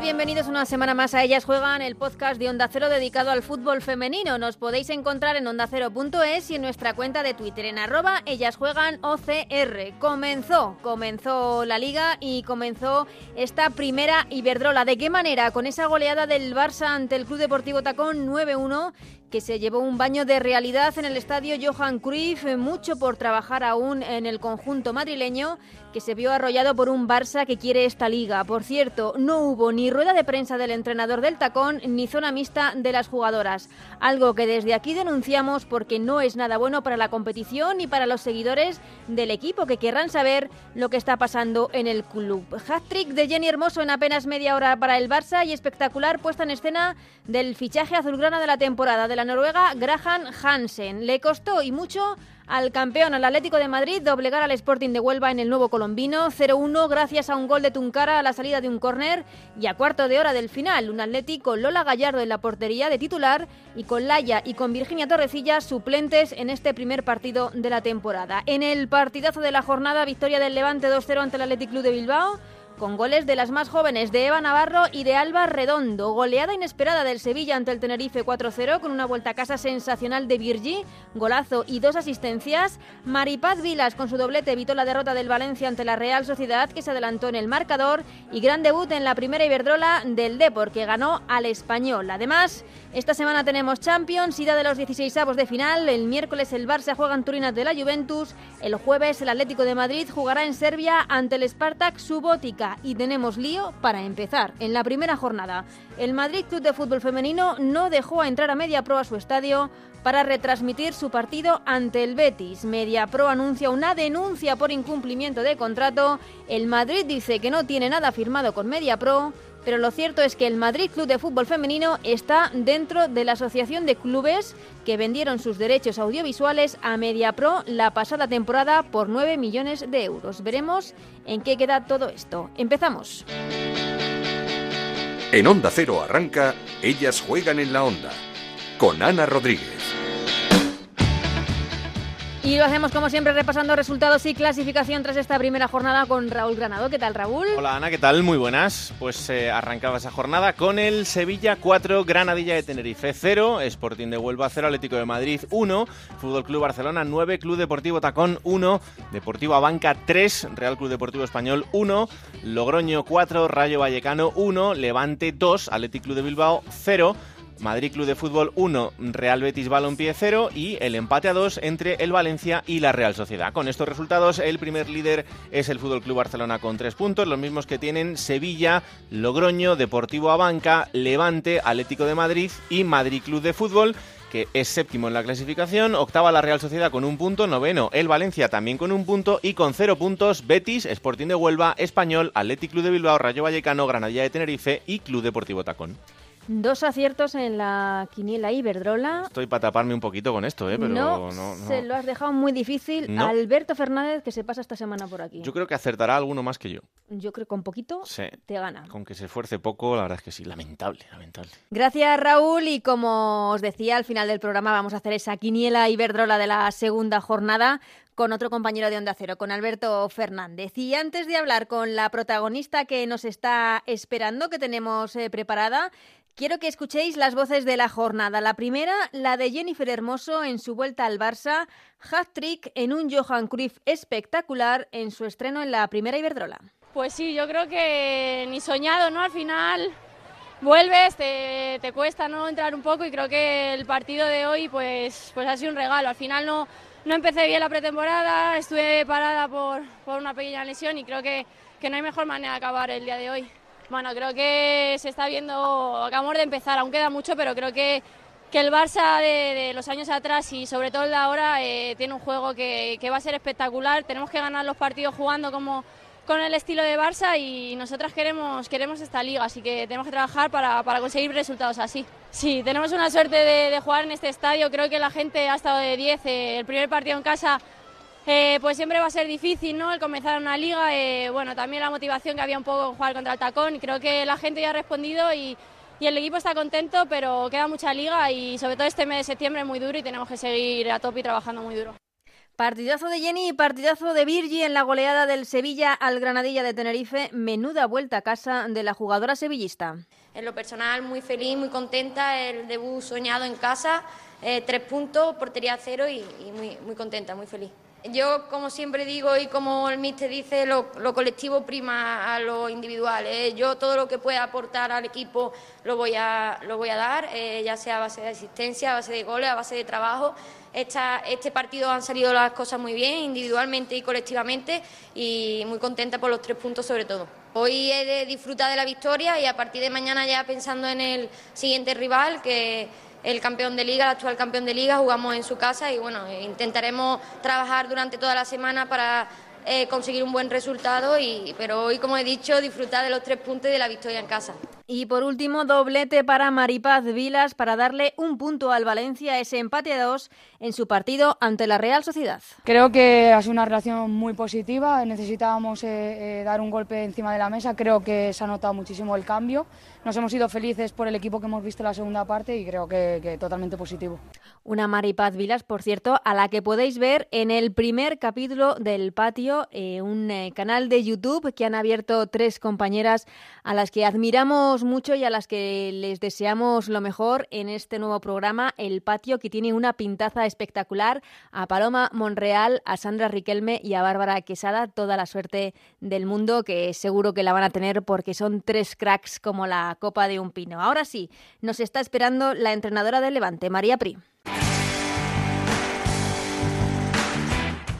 Bienvenidos una semana más a Ellas Juegan, el podcast de Onda Cero dedicado al fútbol femenino. Nos podéis encontrar en ondacero.es y en nuestra cuenta de Twitter en arroba Ellas Juegan OCR. Comenzó, comenzó la liga y comenzzó esta primera Iberdrola. ¿De qué manera? Con esa goleada del Barça ante el Club Deportivo Tacón 9-1 que se llevó un baño de realidad en el estadio Johan Cruyff, mucho por trabajar aún en el conjunto madrileño, que se vio arrollado por un Barça que quiere esta liga. Por cierto, no hubo ni rueda de prensa del entrenador del tacón ni zona mixta de las jugadoras, algo que desde aquí denunciamos porque no es nada bueno para la competición ni para los seguidores del equipo que querrán saber lo que está pasando en el club. Hat-trick de Jenny Hermoso en apenas media hora para el Barça y espectacular puesta en escena del fichaje azulgrana de la temporada de la noruega Graham Hansen. Le costó y mucho al campeón, al Atlético de Madrid, doblegar al Sporting de Huelva en el nuevo colombino 0-1 gracias a un gol de Tuncara a la salida de un córner y a cuarto de hora del final, un Atlético Lola Gallardo en la portería de titular y con Laia y con Virginia Torrecilla suplentes en este primer partido de la temporada. En el partidazo de la jornada, victoria del Levante 2-0 ante el Athletic Club de Bilbao con goles de las más jóvenes de Eva Navarro y de Alba Redondo. Goleada inesperada del Sevilla ante el Tenerife 4-0 con una vuelta a casa sensacional de Virgi, golazo y dos asistencias. Maripaz Vilas con su doblete evitó la derrota del Valencia ante la Real Sociedad que se adelantó en el marcador y gran debut en la primera Iberdrola del Depor que ganó al Español. Además, esta semana tenemos Champions, ida de los 16 avos de final. El miércoles el Barça juega en Turín de la Juventus. El jueves el Atlético de Madrid jugará en Serbia ante el Spartak Subotica y tenemos lío para empezar. En la primera jornada, el Madrid Club de Fútbol Femenino no dejó entrar a Media Pro a su estadio para retransmitir su partido ante el Betis. Media Pro anuncia una denuncia por incumplimiento de contrato. El Madrid dice que no tiene nada firmado con Media Pro pero lo cierto es que el Madrid Club de Fútbol Femenino está dentro de la Asociación de Clubes que vendieron sus derechos audiovisuales a MediaPro la pasada temporada por 9 millones de euros. Veremos en qué queda todo esto. Empezamos. En Onda Cero arranca Ellas juegan en la Onda con Ana Rodríguez. Y lo hacemos como siempre repasando resultados y clasificación tras esta primera jornada con Raúl Granado. ¿Qué tal, Raúl? Hola, Ana, ¿qué tal? Muy buenas. Pues eh, arrancaba esa jornada con el Sevilla 4, Granadilla de Tenerife 0, Sporting de Huelva 0, Atlético de Madrid 1, Fútbol Club Barcelona 9, Club Deportivo Tacón 1, Deportivo Abanca 3, Real Club Deportivo Español 1, Logroño 4, Rayo Vallecano 1, Levante 2, Atlético Club de Bilbao 0, Madrid Club de Fútbol 1, Real Betis Balompié 0 y el empate a 2 entre el Valencia y la Real Sociedad. Con estos resultados, el primer líder es el Fútbol Club Barcelona con 3 puntos, los mismos que tienen Sevilla, Logroño, Deportivo Abanca, Levante, Atlético de Madrid y Madrid Club de Fútbol que es séptimo en la clasificación, octava la Real Sociedad con un punto, noveno el Valencia también con un punto y con cero puntos Betis, Sporting de Huelva, Español, Atlético Club de Bilbao, Rayo Vallecano, Granadilla de Tenerife y Club Deportivo Tacón. Dos aciertos en la quiniela Iberdrola. Estoy para taparme un poquito con esto, ¿eh? pero no, se lo has dejado muy difícil. Alberto Fernández, que se pasa esta semana por aquí. Yo creo que acertará alguno más que yo. Yo creo que con poquito te gana. Con que se esfuerce poco, la verdad es que sí. Lamentable, lamentable. Gracias, Raúl. Y como os decía, al final del programa vamos a hacer esa quiniela Iberdrola de la segunda jornada con otro compañero de Onda Cero, con Alberto Fernández. Y antes de hablar con la protagonista que nos está esperando, que tenemos eh, preparada, Quiero que escuchéis las voces de la jornada. La primera, la de Jennifer Hermoso en su vuelta al Barça, hat-trick en un Johan Cruyff espectacular en su estreno en la primera Iberdrola. Pues sí, yo creo que ni soñado, ¿no? Al final vuelves, te, cuesta no entrar un poco y creo que el partido de hoy pues, pues ha sido un regalo. Al final no, no empecé bien la pretemporada, estuve parada por, por una pequeña lesión y creo que, que no hay mejor manera de acabar el día de hoy. Bueno, creo que se está viendo, acabamos de empezar, aún queda mucho, pero creo que, que el Barça de, los años atrás y sobre todo el de ahora eh, tiene un juego que, que, va a ser espectacular. Tenemos que ganar los partidos jugando como con el estilo de Barça y nosotras queremos, queremos esta liga, así que tenemos que trabajar para, para conseguir resultados así. Sí, tenemos una suerte de, jugar en este estadio, creo que la gente ha estado de 10, eh, el primer partido en casa eh, pues siempre va a ser difícil, ¿no? El comenzar una liga, eh, bueno, también la motivación que había un poco en jugar contra el tacón, y creo que la gente ya ha respondido y, y el equipo está contento, pero queda mucha liga y sobre todo este mes de septiembre es muy duro y tenemos que seguir a tope y trabajando muy duro. Partidazo de Jenny y partidazo de Virgi en la goleada del Sevilla al Granadilla de Tenerife. Menuda vuelta a casa de la jugadora sevillista. En lo personal, muy feliz, muy contenta. El debut soñado en casa, eh, tres puntos, portería cero y, muy, muy contenta, muy feliz. Yo, como siempre digo y como el míster dice, lo, colectivo prima a lo individual. ¿eh? Yo todo lo que pueda aportar al equipo lo voy a, lo voy a dar, eh, ya sea a base de asistencia, a base de goles, a base de trabajo. este partido han salido las cosas muy bien, individualmente y colectivamente, y muy contenta por los tres puntos sobre todo. Hoy he de disfrutar de la victoria y a partir de mañana ya pensando en el siguiente rival, que el campeón de liga, el actual campeón de liga, jugamos en su casa y bueno, intentaremos trabajar durante toda la semana para eh, conseguir un buen resultado, y, pero hoy, como he dicho, disfrutar de los tres puntos y de la victoria en casa. Y por último, doblete para Maripaz Vilas para darle un punto al Valencia, ese empate a dos en su partido ante la Real Sociedad. Creo que ha sido una relación muy positiva, necesitábamos eh, eh, dar un golpe encima de la mesa, creo que se ha notado muchísimo el cambio, nos hemos ido felices por el equipo que hemos visto en la segunda parte y creo que, totalmente positivo. Una Maripaz Vilas, por cierto, a la que podéis ver en el primer capítulo del patio, eh, un canal de YouTube que han abierto tres compañeras a las que admiramos mucho y a las que les deseamos lo mejor en este nuevo programa, El Patio, que tiene una pintaza espectacular. A Paloma Monreal, a Sandra Riquelme y a Bárbara Quesada, toda la suerte del mundo, que seguro que la van a tener porque son tres cracks como la copa de un pino. Ahora sí, nos está esperando la entrenadora del Levante, María Pri.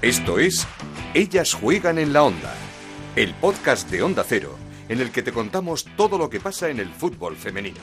Esto es Ellas juegan en la onda, el podcast de Onda Cero en el que te contamos todo lo que pasa en el fútbol femenino.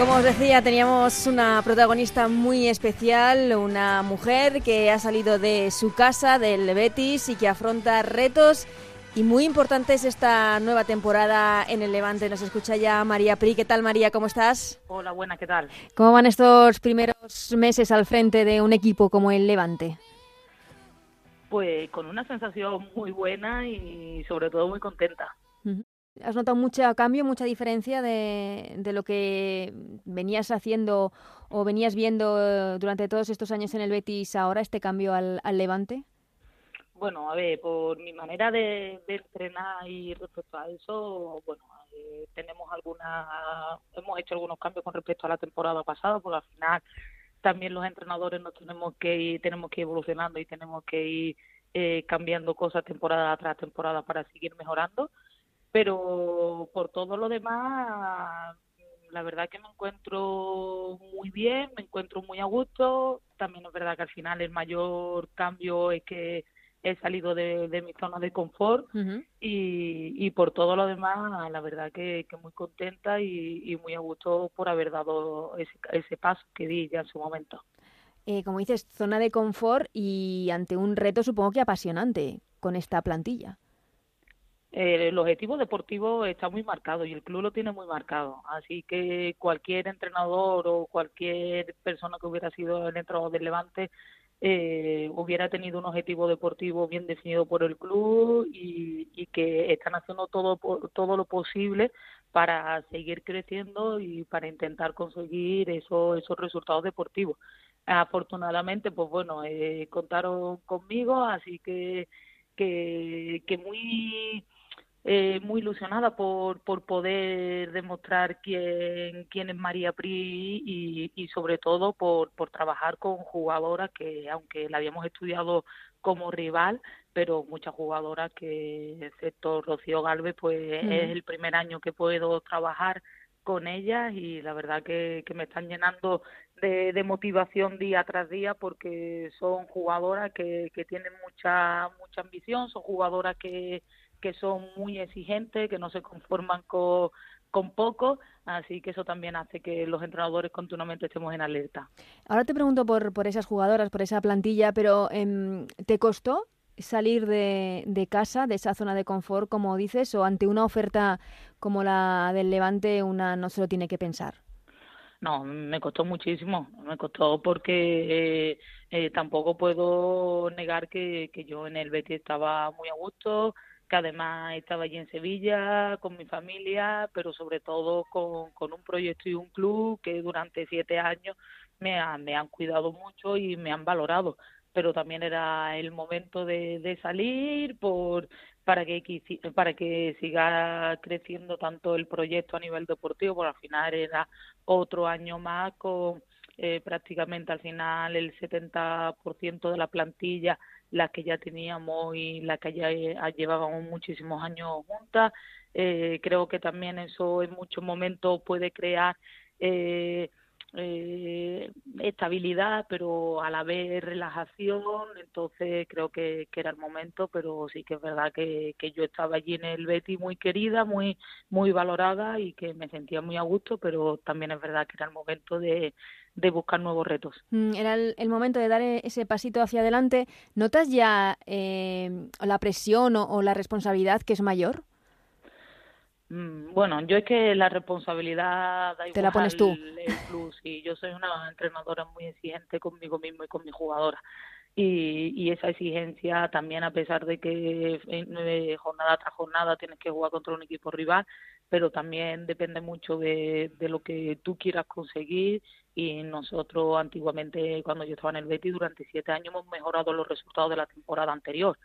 Como os decía, teníamos una protagonista muy especial, una mujer que ha salido de su casa, del Betis, y que afronta retos y muy importante es esta nueva temporada en el Levante. Nos escucha ya María Pri. ¿Qué tal, María? ¿Cómo estás? Hola, buena, ¿qué tal? ¿Cómo van estos primeros meses al frente de un equipo como el Levante? Pues con una sensación muy buena y sobre todo muy contenta. ¿Has notado mucho cambio, mucha diferencia de, de, lo que venías haciendo o venías viendo durante todos estos años en el Betis ahora, este cambio al, al Levante? Bueno, a ver, por mi manera de, entrenar y respecto a eso, bueno, eh, tenemos algunas, hemos hecho algunos cambios con respecto a la temporada pasada, porque al final también los entrenadores nos tenemos que ir, tenemos que ir evolucionando y tenemos que ir eh, cambiando cosas temporada tras temporada para seguir mejorando. Pero por todo lo demás, la verdad que me encuentro muy bien, me encuentro muy a gusto. También es verdad que al final el mayor cambio es que he salido de, mi zona de confort y, por todo lo demás, la verdad que, muy contenta y, muy a gusto por haber dado ese, paso que di ya en su momento. Eh, como dices, zona de confort y ante un reto supongo que apasionante con esta plantilla. Eh, el objetivo deportivo está muy marcado y el club lo tiene muy marcado. Así que cualquier entrenador o cualquier persona que hubiera sido el entrenador del Levante eh, hubiera tenido un objetivo deportivo bien definido por el club y, que están haciendo todo todo lo posible para seguir creciendo y para intentar conseguir esos esos resultados deportivos. Afortunadamente pues bueno eh, contaron conmigo así que que, que muy eh, muy ilusionada por, por poder demostrar quién, quién es María Pri y, y sobre todo por, por trabajar con jugadoras que, aunque la habíamos estudiado como rival, pero muchas jugadoras que, excepto Rocío Galvez, pues es el primer año que puedo trabajar con ellas y la verdad que, que me están llenando de, de, motivación día tras día porque son jugadoras que, que tienen mucha mucha ambición, son jugadoras que, que son muy exigentes, que no se conforman con, con poco, así que eso también hace que los entrenadores continuamente estemos en alerta. Ahora te pregunto por, por esas jugadoras, por esa plantilla, pero em, ¿te costó salir de, de, casa, de esa zona de confort, como dices, o ante una oferta como la del Levante, una no se lo tiene que pensar? No, me costó muchísimo, me costó porque eh, eh, tampoco puedo negar que, que yo en el Betis estaba muy a gusto, que además estaba allí en Sevilla con mi familia, pero sobre todo con, un proyecto y un club que durante siete años me, me han cuidado mucho y me han valorado. Pero también era el momento de, de salir por para que para que siga creciendo tanto el proyecto a nivel deportivo, porque al final era otro año más con eh, prácticamente al final el 70% de la plantilla la que ya teníamos y la que ya eh, llevábamos muchísimos años juntas. Eh, creo que también eso en muchos momentos puede crear eh, eh, estabilidad, pero a la vez relajación, entonces creo que, era el momento, pero sí que es verdad que, que yo estaba allí en el Betty muy querida, muy, muy valorada y que me sentía muy a gusto, pero también es verdad que era el momento de, de buscar nuevos retos. Mm, era el, momento de dar e, ese pasito hacia adelante. ¿Notas ya eh, la presión o la responsabilidad que es mayor? Mm, bueno, yo es que la responsabilidad da Te la pones tú. El plus y yo soy una entrenadora muy exigente conmigo mismo y con mi jugadora. Y, y esa exigencia también a pesar de que nueve jornada tras jornada tienes que jugar contra un equipo rival, pero también depende mucho de, de lo que tú quieras conseguir y nosotros antiguamente cuando yo estaba en el Betis durante siete años hemos mejorado los resultados de la temporada anterior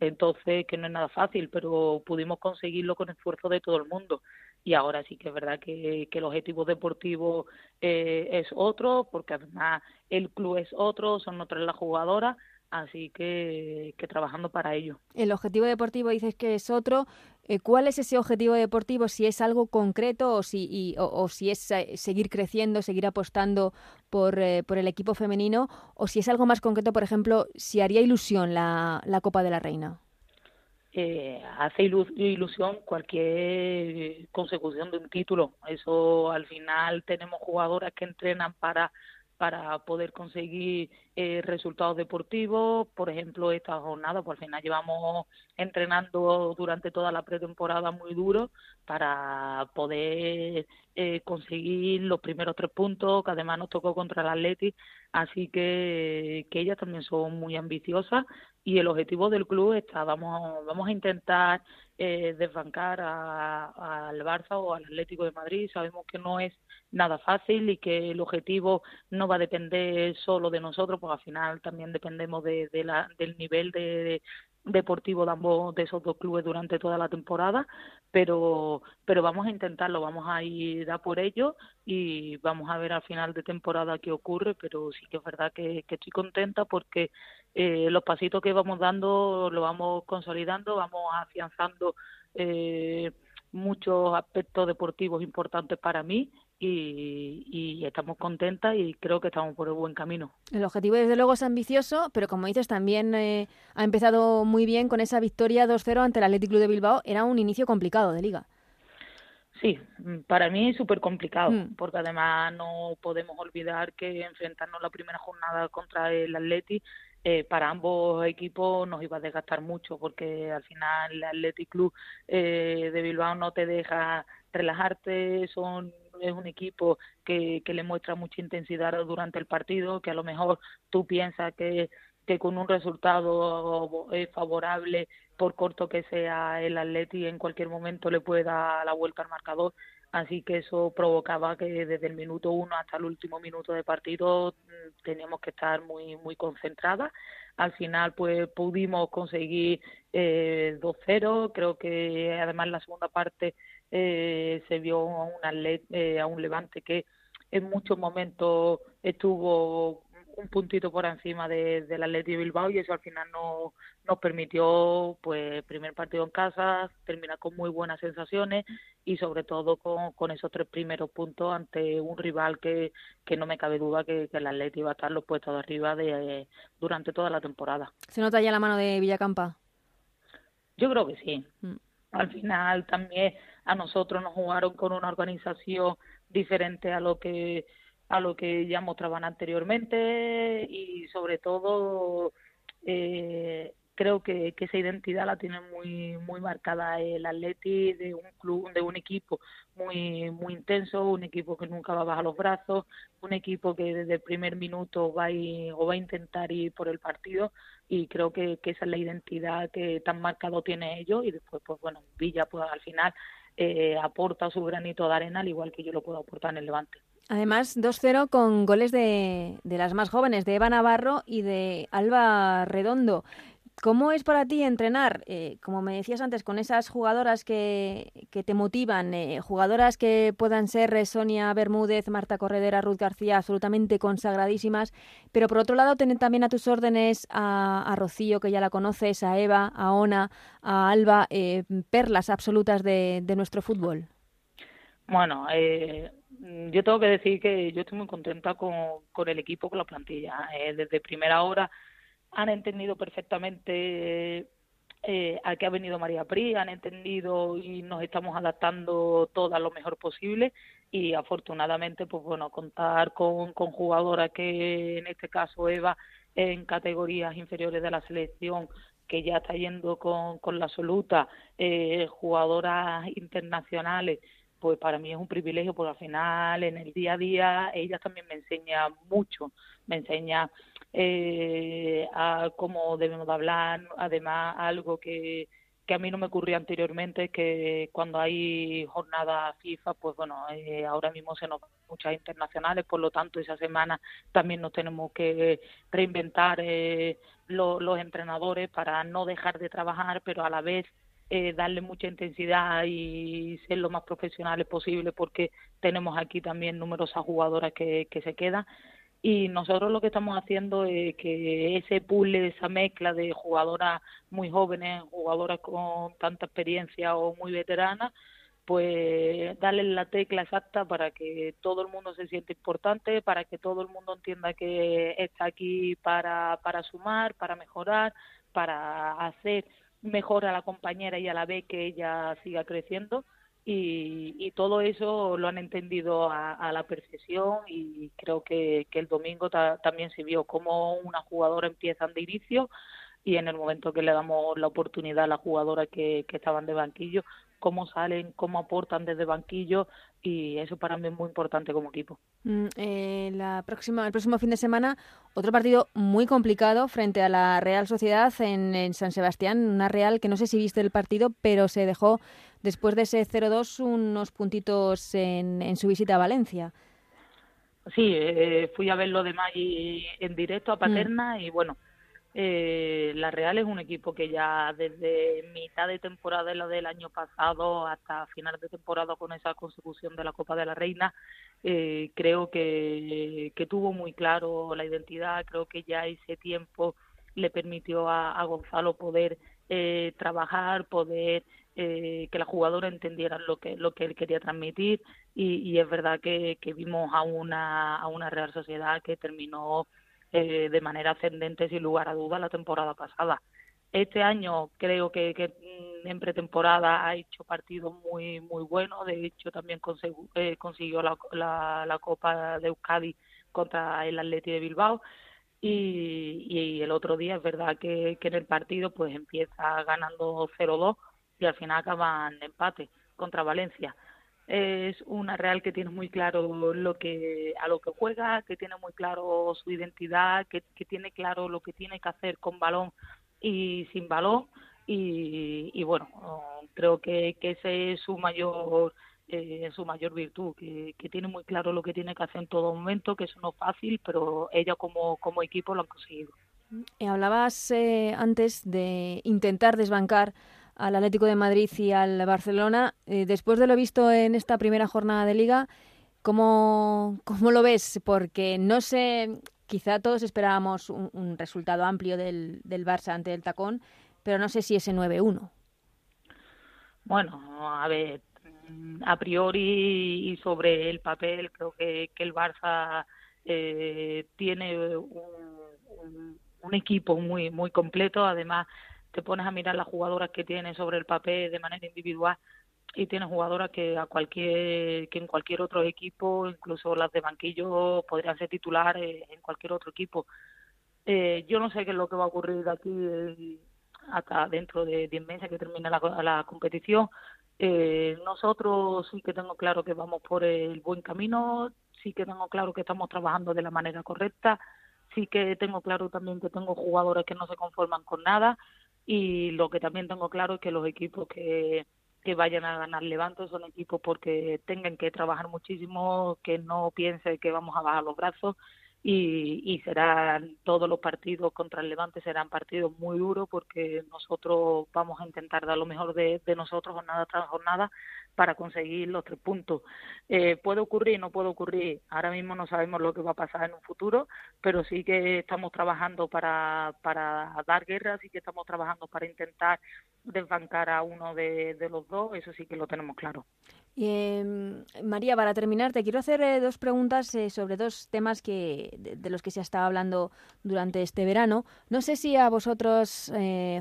entonces, que no es nada fácil, pero pudimos conseguirlo con esfuerzo de todo el mundo. Y ahora sí que es verdad que, el objetivo deportivo eh, es otro, porque además el club es otro, son otras las jugadoras, así que, que trabajando para ello. El objetivo deportivo dices que es otro. Eh, ¿Cuál es ese objetivo deportivo? Si es algo concreto o si, o, si es eh, seguir creciendo, seguir apostando por, eh, por el equipo femenino, o si es algo más concreto, por ejemplo, si haría ilusión la, la Copa de la Reina. hace ilusión cualquier consecución de un título. Eso al final tenemos jugadoras que entrenan para para poder conseguir eh, resultados deportivos. Por ejemplo, esta jornada, pues al final llevamos entrenando durante toda la pretemporada muy duro para poder eh, conseguir los primeros tres puntos, que además nos tocó contra el Atleti, así que, que ellas también son muy ambiciosas y el objetivo del club está, vamos, vamos a intentar eh, desbancar al Barça o al Atlético de Madrid. Sabemos que no es nada fácil y que el objetivo no va a depender solo de nosotros, al final también dependemos de, la, del nivel de, deportivo de ambos de esos dos clubes durante toda la temporada, pero pero vamos a intentarlo, vamos a ir a por ello y vamos a ver al final de temporada qué ocurre, pero sí que es verdad que, que estoy contenta porque eh, los pasitos que vamos dando lo vamos consolidando, vamos afianzando eh, muchos aspectos deportivos importantes para mí y, estamos contentas y creo que estamos por el buen camino. El objetivo desde luego es ambicioso, pero como dices también eh, ha empezado muy bien con esa victoria 2-0 ante el Athletic Club de Bilbao. Era un inicio complicado de liga. Sí, para mí súper complicado, mm. porque además no podemos olvidar que enfrentarnos la primera jornada contra el Athletic eh, para ambos equipos nos iba a desgastar mucho porque al final el Athletic Club eh, de Bilbao no te deja relajarte, son es un equipo que, que le muestra mucha intensidad durante el partido, que a lo mejor tú piensas que, que con un resultado favorable, por corto que sea el Atleti, en cualquier momento le puede dar la vuelta al marcador. Así que eso provocaba que desde el minuto uno hasta el último minuto de partido mm, teníamos que estar muy muy concentradas. Al final pues pudimos conseguir eh, 2-0. Creo que además la segunda parte eh, se vio a, una, eh, a un Levante que en muchos momentos estuvo un puntito por encima de, del Atleti de Bilbao y eso al final no, nos permitió pues primer partido en casa terminar con muy buenas sensaciones y sobre todo con, con esos tres primeros puntos ante un rival que, que no me cabe duda que, que el Atleti iba a estar los puestos de arriba de, durante toda la temporada. ¿Se nota ya la mano de Villacampa? Yo creo que sí. Mm. Al final también a nosotros nos jugaron con una organización diferente a lo que a lo que ya mostraban anteriormente y sobre todo eh, creo que, esa identidad la tiene muy muy marcada el Atleti de un club de un equipo muy muy intenso un equipo que nunca va a bajar los brazos un equipo que desde el primer minuto va a o va a intentar ir por el partido y creo que, esa es la identidad que tan marcado tiene ellos y después pues bueno Villa pues al final eh, aporta su granito de arena al igual que yo lo puedo aportar en el Levante Además, 2-0 con goles de, de, las más jóvenes, de Eva Navarro y de Alba Redondo. ¿Cómo es para ti entrenar, eh, como me decías antes, con esas jugadoras que, que te motivan, eh, jugadoras que puedan ser eh, Sonia Bermúdez, Marta Corredera, Ruth García, absolutamente consagradísimas, pero por otro lado tener también a tus órdenes a, Rocío, que ya la conoces, a Eva, a Ona, a Alba, perlas absolutas de, de, nuestro fútbol? Bueno, yo tengo que decir que yo estoy muy contenta con, con el equipo, con la plantilla. desde primera hora han entendido perfectamente eh, a qué ha venido María Pri, han entendido y nos estamos adaptando todo a lo mejor posible. Y afortunadamente pues bueno contar con, con jugadoras que en este caso Eva en categorías inferiores de la selección que ya está yendo con, con la absoluta, eh, jugadoras internacionales, pues para mí es un privilegio porque al final en el día a día ella también me enseña mucho, me enseña eh, a debemos hablar, además algo que, que a mí no me ocurría anteriormente, que cuando hay jornada FIFA, pues bueno, eh, ahora mismo se nos muchas internacionales, por lo tanto esa semana también nos tenemos que reinventar eh, los entrenadores para no dejar de trabajar, pero a la vez eh, darle mucha intensidad y ser lo más profesionales posible porque tenemos aquí también numerosas jugadoras que se quedan y nosotros lo que estamos haciendo es que ese pool, esa mezcla de jugadoras muy jóvenes, jugadoras con tanta experiencia o muy veteranas, pues darle la tecla exacta para que todo el mundo se sienta importante, para que todo el mundo entienda que está aquí para, para sumar, para mejorar, para hacer mejor a la compañera y a la vez que ella siga creciendo y, todo eso lo han entendido a, la perfección y creo que, el domingo también se vio cómo una jugadora empieza de inicio y en el momento que le damos la oportunidad a las jugadoras que, estaban de banquillo, cómo salen, cómo aportan desde banquillo y eso para mí es muy importante como equipo. Mm, eh, la próxima, el próximo fin de semana, otro partido muy complicado frente a la Real Sociedad en, en San Sebastián, una Real que no sé si viste el partido, pero se dejó después de ese 0-2 unos puntitos en, en, su visita a Valencia. Sí, eh, fui a ver lo de Maggi en directo a Paterna mm. y bueno, eh, la Real es un equipo que ya desde mitad de temporada la del año pasado hasta final de temporada con esa consecución de la Copa de la Reina, eh, creo que, que tuvo muy claro la identidad, creo que ya ese tiempo le permitió a, a Gonzalo poder eh, trabajar, poder eh, que la jugadora entendiera lo que lo que él quería transmitir. Y, es verdad que, vimos a una a una Real Sociedad que terminó eh, de manera ascendente sin lugar a duda la temporada pasada. Este año creo que, que mm, en pretemporada ha hecho partidos muy muy buenos, de hecho también eh, consiguió la, la, Copa de Euskadi contra el Atleti de Bilbao. Y, y, el otro día es verdad que, que en el partido pues empieza ganando 0-2 y al final acaban empate contra Valencia. Es una Real que tiene muy claro lo que a lo que juega, que tiene muy claro su identidad, que, tiene claro lo que tiene que hacer con balón y sin balón y, bueno creo que, que ese es su mayor eh, su mayor virtud, que, tiene muy claro lo que tiene que hacer en todo momento, que eso no es fácil, pero ella como, como equipo lo han conseguido. Y hablabas eh, antes de intentar desbancar al Atlético de Madrid y al Barcelona. Eh, después de lo visto en esta primera jornada de liga, ¿cómo, cómo lo ves? Porque no sé, quizá todos esperábamos un, resultado amplio del, del, Barça ante el Tacón, pero no sé si ese 9-1. Bueno, a ver, a priori y sobre el papel, creo que, que el Barça eh, tiene un, un, equipo muy muy completo. Además, te pones a mirar las jugadoras que tiene sobre el papel de manera individual y tiene jugadoras que a cualquier que en cualquier otro equipo incluso las de banquillo podrían ser titulares en cualquier otro equipo eh, yo no sé qué es lo que va a ocurrir aquí hasta dentro de 10 meses que termine la, la competición. Eh, nosotros sí que tengo claro que vamos por el buen camino, sí que tengo claro que estamos trabajando de la manera correcta, sí que tengo claro también que tengo jugadores que no se conforman con nada y lo que también tengo claro es que los equipos que, que vayan a ganar Levante son equipos porque tengan que trabajar muchísimo, que no piense que vamos a bajar los brazos y, y serán todos los partidos contra el Levante serán partidos muy duros porque nosotros vamos a intentar dar lo mejor de, de nosotros jornada tras jornada para conseguir los tres puntos. Eh, puede ocurrir, no puede ocurrir. Ahora mismo no sabemos lo que va a pasar en un futuro, pero sí que estamos trabajando para, para dar guerra, sí que estamos trabajando para intentar desbancar a uno de, de los dos, eso sí que lo tenemos claro. Eh, María, para terminar, te quiero hacer eh, dos preguntas eh, sobre dos temas que, de, de, los que se ha estado hablando durante este verano. No sé si a vosotros,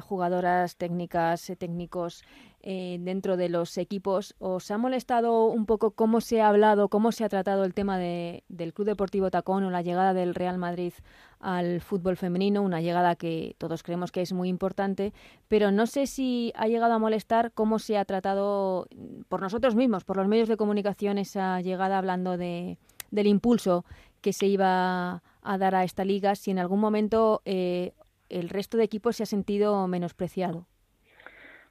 jugadoras, técnicas, técnicos, eh, dentro de los equipos. ¿Os ha molestado un poco cómo se ha hablado, cómo se ha tratado el tema de, del Club Deportivo Tacón o la llegada del Real Madrid al fútbol femenino? Una llegada que todos creemos que es muy importante, pero no sé si ha llegado a molestar cómo se ha tratado por nosotros mismos, por los medios de comunicación, esa llegada hablando de, del impulso que se iba a dar a esta liga, si en algún momento eh, el resto de equipos se ha sentido menospreciado.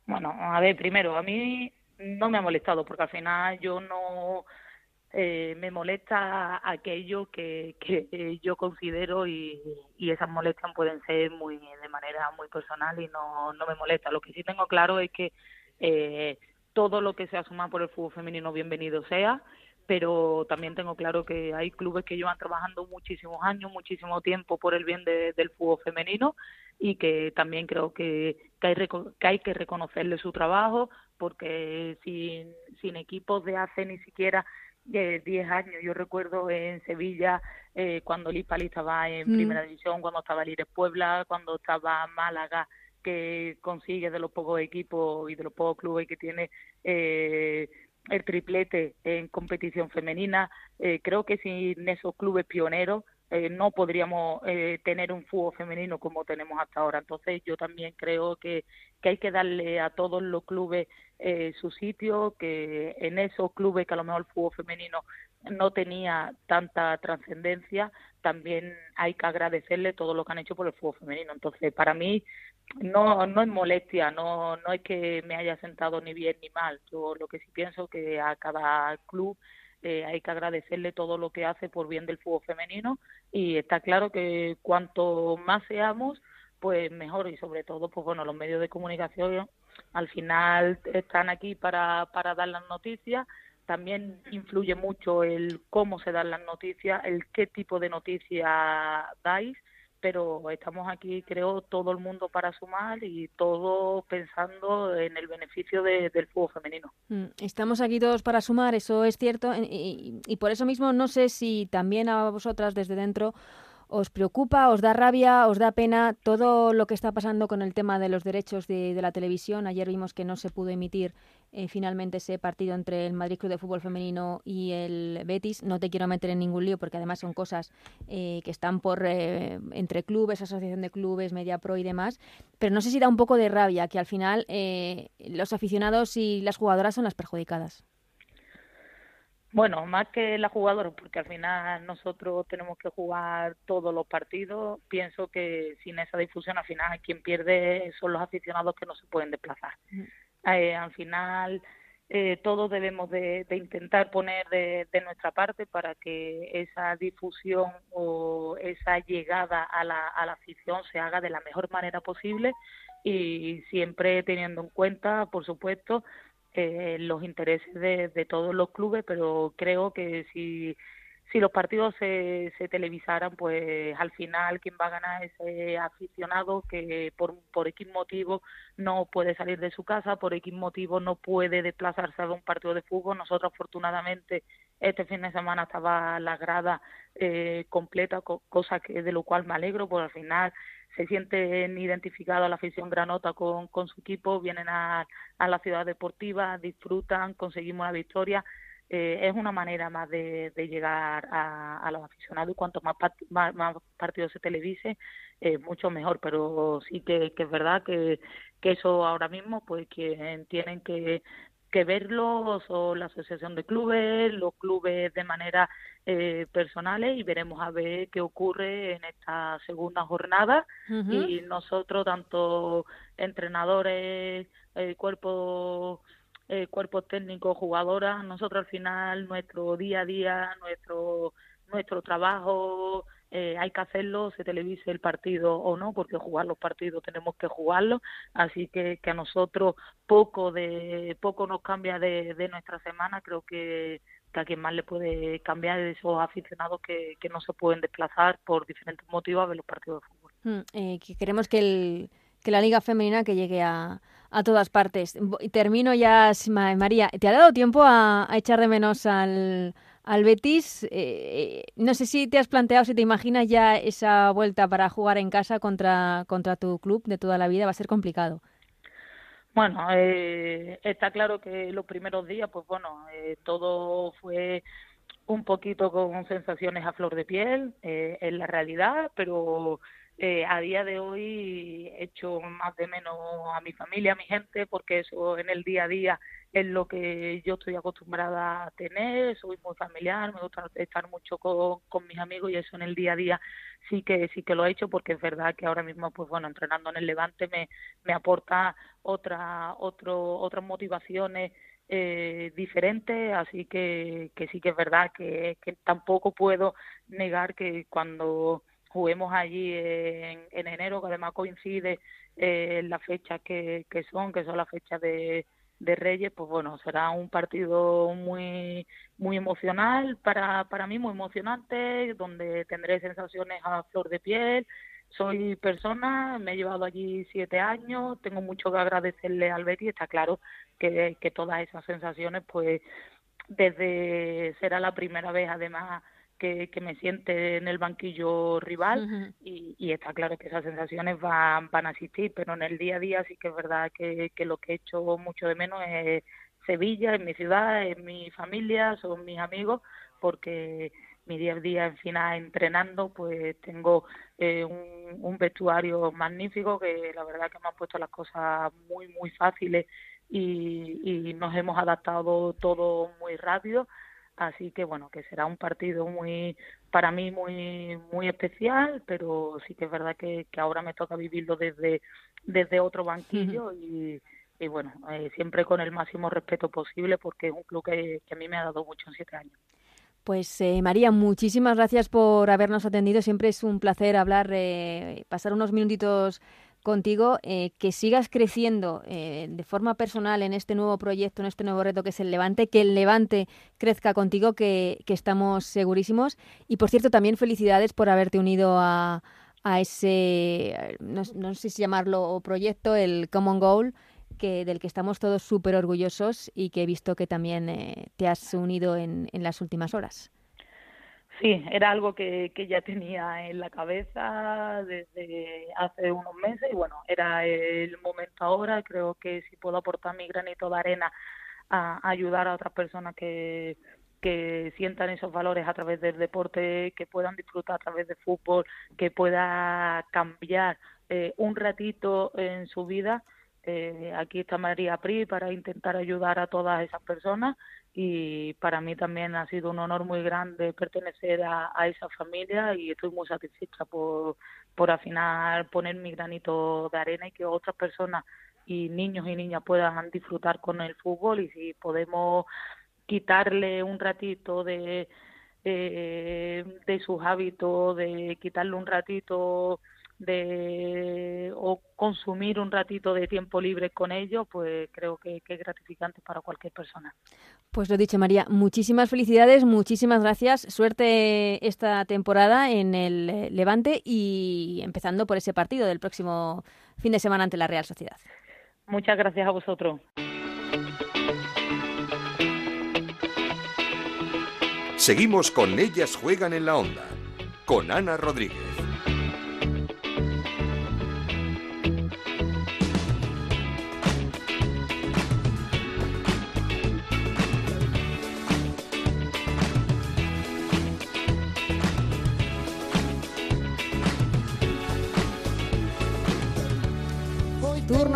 Bueno, a ver, primero, a mí no me ha molestado porque al final yo no eh, me molesta aquello que, que yo considero y, y esas molestias pueden ser muy de manera muy personal y no, no me molesta. Lo que sí tengo claro es que eh, todo lo que se asuma por el fútbol femenino bienvenido sea pero también tengo claro que hay clubes que llevan trabajando muchísimos años, muchísimo tiempo por el bien de, del fútbol femenino y que también creo que, que, hay, que hay que reconocerle su trabajo porque sin, sin equipos de hace ni siquiera eh, 10 años. Yo recuerdo en Sevilla eh, cuando Liz Pali estaba en mm. primera división, cuando estaba Lires Puebla, cuando estaba Málaga, que consigue de los pocos equipos y de los pocos clubes que tiene eh, el triplete en competición femenina. Eh, creo que sin esos clubes pioneros eh, no podríamos eh, tener un fútbol femenino como tenemos hasta ahora. Entonces yo también creo que, que hay que darle a todos los clubes eh, su sitio, que en esos clubes que a lo mejor el fútbol femenino no tenía tanta trascendencia, también hay que agradecerle todo lo que han hecho por el fútbol femenino. Entonces, para mí no no es molestia, no no es que me haya sentado ni bien ni mal. Yo lo que sí pienso que a cada club eh, hay que agradecerle todo lo que hace por bien del fútbol femenino y está claro que cuanto más seamos, pues mejor y sobre todo, pues bueno, los medios de comunicación al final están aquí para, para dar las noticias. También influye mucho el cómo se dan las noticias, el qué tipo de noticias dais pero estamos aquí, creo, todo el mundo para sumar y todo pensando en el beneficio de, del fútbol femenino. Mm, estamos aquí todos para sumar, eso es cierto, y, por eso mismo no sé si también a vosotras desde dentro ¿Os preocupa, os da rabia, os da pena todo lo que está pasando con el tema de los derechos de, la televisión? Ayer vimos que no se pudo emitir eh, finalmente ese partido entre el Madrid Club de Fútbol Femenino y el Betis. No te quiero meter en ningún lío porque además son cosas eh, que están por eh, entre clubes, asociación de clubes, Media Pro y demás. Pero no sé si da un poco de rabia que al final eh, los aficionados y las jugadoras son las perjudicadas. Bueno, más que la jugadora, porque al final nosotros tenemos que jugar todos los partidos, pienso que sin esa difusión al final quien pierde son los aficionados que no se pueden desplazar. Eh, al final eh, todos debemos de, de intentar poner de, de, nuestra parte para que esa difusión o esa llegada a la, a la afición se haga de la mejor manera posible y siempre teniendo en cuenta, por supuesto, eh, los intereses de, de, todos los clubes, pero creo que si, si los partidos se, se televisaran, pues al final quien va a ganar es ese aficionado que por, por X motivo no puede salir de su casa, por X motivo no puede desplazarse a un partido de fútbol. Nosotros afortunadamente este fin de semana estaba la grada eh, completa, co cosa que de lo cual me alegro, porque al final se sienten identificados la afición granota con, con su equipo, vienen a, a la ciudad deportiva, disfrutan, conseguimos la victoria eh, es una manera más de, llegar a, los aficionados y cuanto más, más, partidos se televise, eh, mucho mejor. Pero sí que, es verdad que, que eso ahora mismo, pues que tienen que que verlo son la asociación de clubes, los clubes de manera eh, personales y veremos a ver qué ocurre en esta segunda jornada. Y nosotros tanto entrenadores, eh, cuerpos eh, cuerpos técnicos, jugadoras, nosotros al final nuestro día a día, nuestro nuestro trabajo eh, hay que hacerlo, se televise el partido o no, porque jugar los partidos tenemos que jugarlos, así que, que a nosotros poco de poco nos cambia de, de nuestra semana, creo que, a quien más le puede cambiar de esos aficionados que, que no se pueden desplazar por diferentes motivos a ver los partidos de fútbol. Mm, eh, que queremos que, el, que la liga femenina que llegue a, a todas partes. Termino ya, María. ¿Te ha dado tiempo a echar de menos al, al Betis. Eh, eh, no sé si te has planteado, si te imaginas ya esa vuelta para jugar en casa contra, contra tu club de toda la vida, va a ser complicado. Bueno, eh, está claro que los primeros días, pues bueno, todo fue un poquito con sensaciones a flor de piel, en la realidad, pero eh, a día de hoy echo más de menos a mi familia, a mi gente, porque eso en el día a día es lo que yo estoy acostumbrada a tener, soy muy familiar, me gusta estar mucho con, con mis amigos y eso en el día a día sí que sí que lo he hecho porque es verdad que ahora mismo pues bueno entrenando en el Levante me, me aporta otra otro otras motivaciones eh, diferentes así que, que sí que es verdad que, que tampoco puedo negar que cuando juguemos allí en, enero, que además coincide eh, en las fechas que, que son, que son las fechas de, de Reyes, pues bueno, será un partido muy muy emocional para, para mí, muy emocionante, donde tendré sensaciones a flor de piel. Soy persona, me he llevado allí siete años, tengo mucho que agradecerle al Betty, está claro que, que todas esas sensaciones, pues desde será la primera vez además que, me siente en el banquillo rival y, y, está claro que esas sensaciones van, van a existir, pero en el día a día sí que es verdad que, que lo que he hecho mucho de menos es Sevilla, en mi ciudad, en mi familia, son mis amigos, porque mi día a día en final entrenando, pues tengo eh, un, un, vestuario magnífico que la verdad que me ha puesto las cosas muy, muy fáciles y, y nos hemos adaptado todo muy rápido Así que bueno, que será un partido muy, para mí muy, muy especial, pero sí que es verdad que, ahora me toca vivirlo desde, desde otro banquillo y, y bueno, eh, siempre con el máximo respeto posible porque es un club que, a mí me ha dado mucho en siete años. Pues eh, María, muchísimas gracias por habernos atendido. Siempre es un placer hablar, eh, pasar unos minutitos contigo, eh, que sigas creciendo eh, de forma personal en este nuevo proyecto, en este nuevo reto que es el Levante, que el Levante crezca contigo, que, estamos segurísimos. Y por cierto, también felicidades por haberte unido a, ese, no, sé si llamarlo proyecto, el Common Goal, que, del que estamos todos súper orgullosos y que he visto que también eh, te has unido en, en las últimas horas. Sí, era algo que, que ya tenía en la cabeza desde hace unos meses y bueno, era el momento ahora. Creo que si puedo aportar mi granito de arena a, ayudar a otras personas que, que sientan esos valores a través del deporte, que puedan disfrutar a través del fútbol, que pueda cambiar eh, un ratito en su vida. Eh, aquí está María Pri para intentar ayudar a todas esas personas y para mí también ha sido un honor muy grande pertenecer a, esa familia y estoy muy satisfecha por, por al final poner mi granito de arena y que otras personas y niños y niñas puedan disfrutar con el fútbol y si podemos quitarle un ratito de, eh, de sus hábitos, de quitarle un ratito de o consumir un ratito de tiempo libre con ellos, pues creo que, es gratificante para cualquier persona. Pues lo dicho, María, muchísimas felicidades, muchísimas gracias. Suerte esta temporada en el eh, Levante y empezando por ese partido del próximo fin de semana ante la Real Sociedad. Muchas gracias a vosotros. Seguimos con Ellas Juegan en la Onda, con Ana Rodríguez.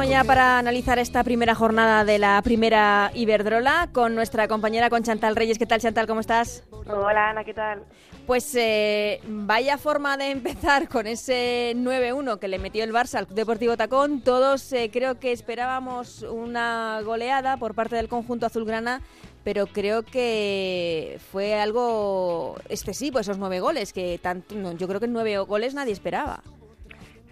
Turno ya para analizar esta primera jornada de la primera Iberdrola con nuestra compañera con Chantal Reyes. ¿Qué tal, Chantal? ¿Cómo estás? Hola, Ana, ¿qué tal? Pues eh, vaya forma de empezar con ese 9-1 que le metió el Barça al Deportivo Tacón. Todos eh, creo que esperábamos una goleada por parte del conjunto azulgrana, pero creo que fue algo excesivo esos nueve goles, que tanto, yo creo que nueve goles nadie esperaba.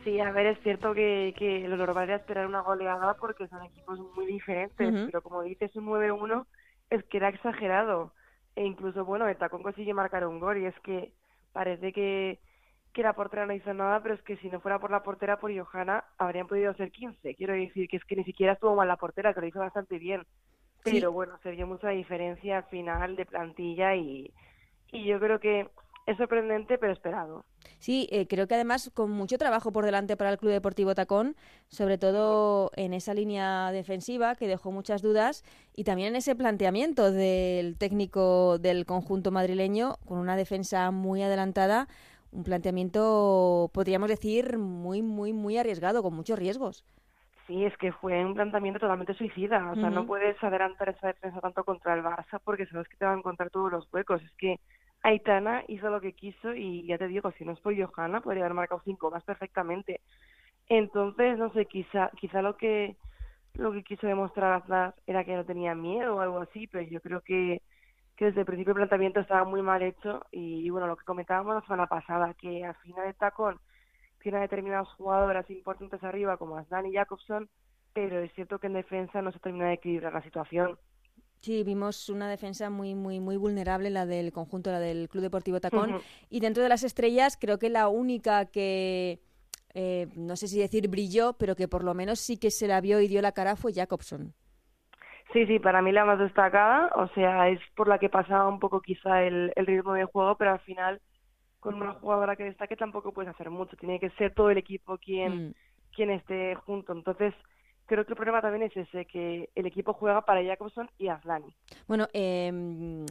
Sí, a ver, es cierto que, que lo normal era esperar una goleada porque son equipos muy diferentes, pero como dices, un 9-1 es que era exagerado. E incluso, bueno, el Tacón consigue marcar un gol y es que parece que, que la portera no hizo nada, pero es que si no fuera por la portera, por Johanna, habrían podido ser 15. Quiero decir que es que ni siquiera estuvo mal la portera, que lo hizo bastante bien. Pero bueno, se vio mucha diferencia al final de plantilla y, y yo creo que es sorprendente, pero esperado. Sí, eh, creo que además con mucho trabajo por delante para el Club Deportivo Tacón, sobre todo en esa línea defensiva que dejó muchas dudas y también en ese planteamiento del técnico del conjunto madrileño con una defensa muy adelantada, un planteamiento, podríamos decir, muy, muy, muy arriesgado, con muchos riesgos. Sí, es que fue un planteamiento totalmente suicida. O sea, no puedes adelantar esa defensa tanto contra el Barça porque sabes que te van a encontrar todos los huecos. Es que Aitana hizo lo que quiso y ya te digo, si no es por Johanna, podría haber marcado cinco más perfectamente. Entonces, no sé, quizá, quizá lo que lo que quiso demostrar Aznar era que no tenía miedo o algo así, pero yo creo que, que desde el principio el planteamiento estaba muy mal hecho y, bueno, lo que comentábamos la semana pasada, que al final de tacón tiene determinadas jugadoras importantes arriba como Aslan y Jacobson, pero es cierto que en defensa no se termina de equilibrar la situación. Sí, vimos una defensa muy, muy, muy vulnerable, la del conjunto, la del Club Deportivo Tacón. Y dentro de las estrellas, creo que la única que, eh, no sé si decir brilló, pero que por lo menos sí que se la vio y dio la cara fue Jacobson. Sí, sí, para mí la más destacada, o sea, es por la que pasaba un poco quizá el, ritmo de juego, pero al final con una jugadora que destaque tampoco puedes hacer mucho, tiene que ser todo el equipo quien, mm. quien esté junto. Entonces, creo que el problema también es ese, que el equipo juega para Jacobson y Aslani. Bueno, eh,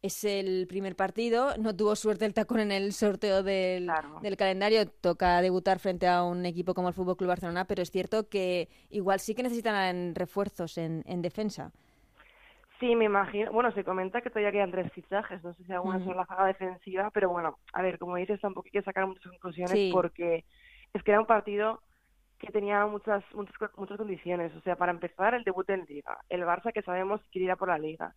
es el primer partido, no tuvo suerte el tacón en el sorteo del, del, calendario, toca debutar frente a un equipo como el Fútbol Club Barcelona, pero es cierto que igual sí que necesitan refuerzos en, en defensa. Sí, me imagino. Bueno, se comenta que todavía quedan tres fichajes. No sé si alguna son la zaga defensiva, pero bueno, a ver, como dices, tampoco hay que sacar muchas conclusiones porque es que era un partido que tenía muchas, muchas, muchas condiciones. O sea, para empezar, el debut en Liga. El Barça, que sabemos, a por la Liga.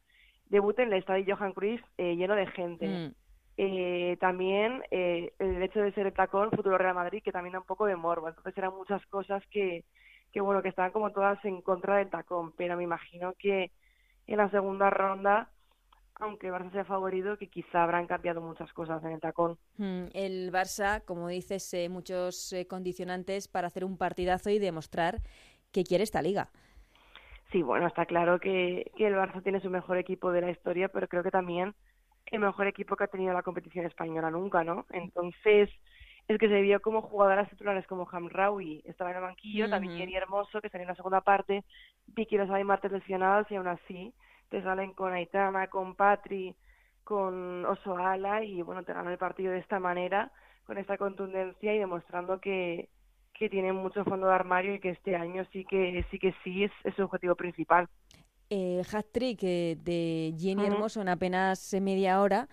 Debut en el estadio Johan Cruyff, eh, lleno de gente. Mm. Eh, también eh, el hecho de ser el tacón, futuro Real Madrid, que también da un poco de morbo. Entonces eran muchas cosas que, que, bueno, que estaban como todas en contra del tacón. Pero me imagino que en la segunda ronda aunque Barça sea favorito, que quizá habrán cambiado muchas cosas en el tacón. Hmm, el Barça, como dices, eh, muchos eh, condicionantes para hacer un partidazo y demostrar que quiere esta liga. Sí, bueno, está claro que, que el Barça tiene su mejor equipo de la historia, pero creo que también el mejor equipo que ha tenido la competición española nunca, ¿no? Entonces, es que se vio como jugadoras titulares como Hamraoui estaba en el banquillo, también Jenny Hermoso, que salió en la segunda parte, Vicky Rosada y Martes lesionados, y aún así te salen con Aitana, con Patri, con Osoala y bueno, te ganan el partido de esta manera, con esta contundencia y demostrando que, que tienen mucho fondo de armario y que este año sí que sí que sí es, su objetivo principal. Eh, hat-trick eh, de Jenny Hermoso en apenas media hora